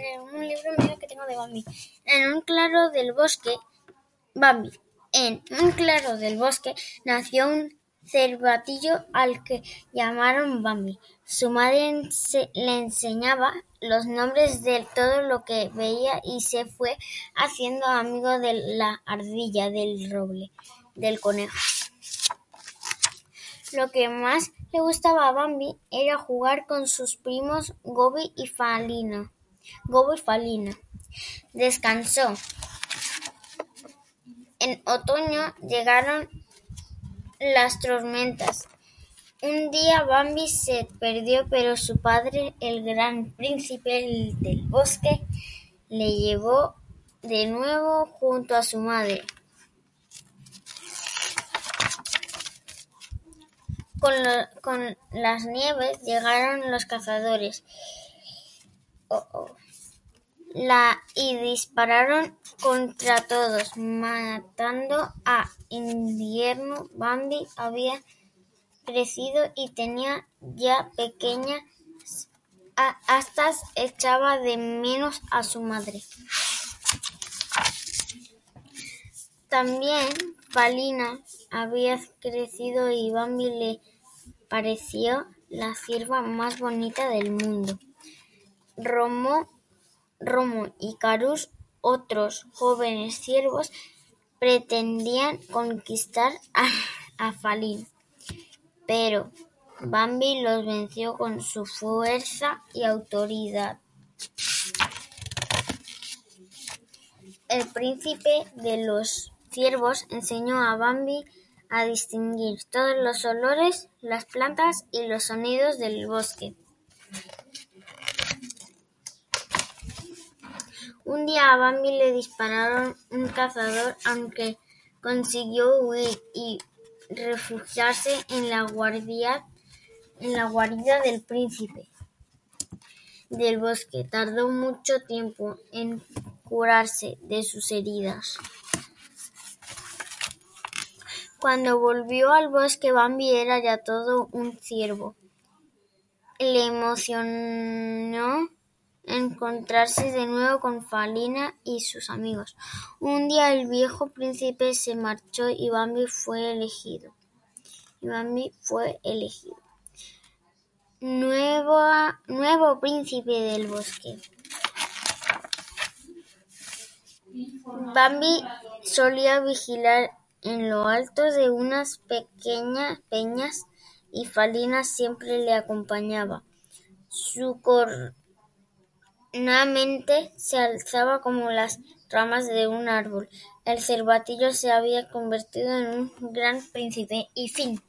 leer un libro mío que tengo de Bambi. En un claro del bosque, Bambi. En un claro del bosque nació un cervatillo al que llamaron Bambi. Su madre le enseñaba los nombres de todo lo que veía y se fue haciendo amigo de la ardilla, del roble, del conejo. Lo que más le gustaba a Bambi era jugar con sus primos Gobi y Falina. Descansó. En otoño llegaron las tormentas. Un día Bambi se perdió, pero su padre, el gran príncipe del bosque, le llevó de nuevo junto a su madre. Con las nieves llegaron los cazadores y dispararon contra todos, matando a Invierno. Bambi había crecido y tenía ya pequeñas astas, echaba de menos a su madre. También Falina había crecido y Bambi le pareció la cierva más bonita del mundo. Romo y Carus, otros jóvenes ciervos, pretendían conquistar a Falina, pero Bambi los venció con su fuerza y autoridad. El príncipe de los ciervos enseñó a Bambi a distinguir todos los olores, las plantas y los sonidos del bosque. Un día a Bambi le dispararon un cazador, aunque consiguió huir y refugiarse en la guarida del príncipe del bosque. Tardó mucho tiempo en curarse de sus heridas. Cuando volvió al bosque, Bambi era ya todo un ciervo. Le emocionó encontrarse de nuevo con Falina y sus amigos. Un día el viejo príncipe se marchó y Bambi fue elegido. Nuevo príncipe del bosque. Bambi solía vigilar en lo alto de unas peñas y Falina siempre le acompañaba. Su cornamenta se alzaba como las ramas de un árbol. El cervatillo se había convertido en un gran príncipe. Y fin.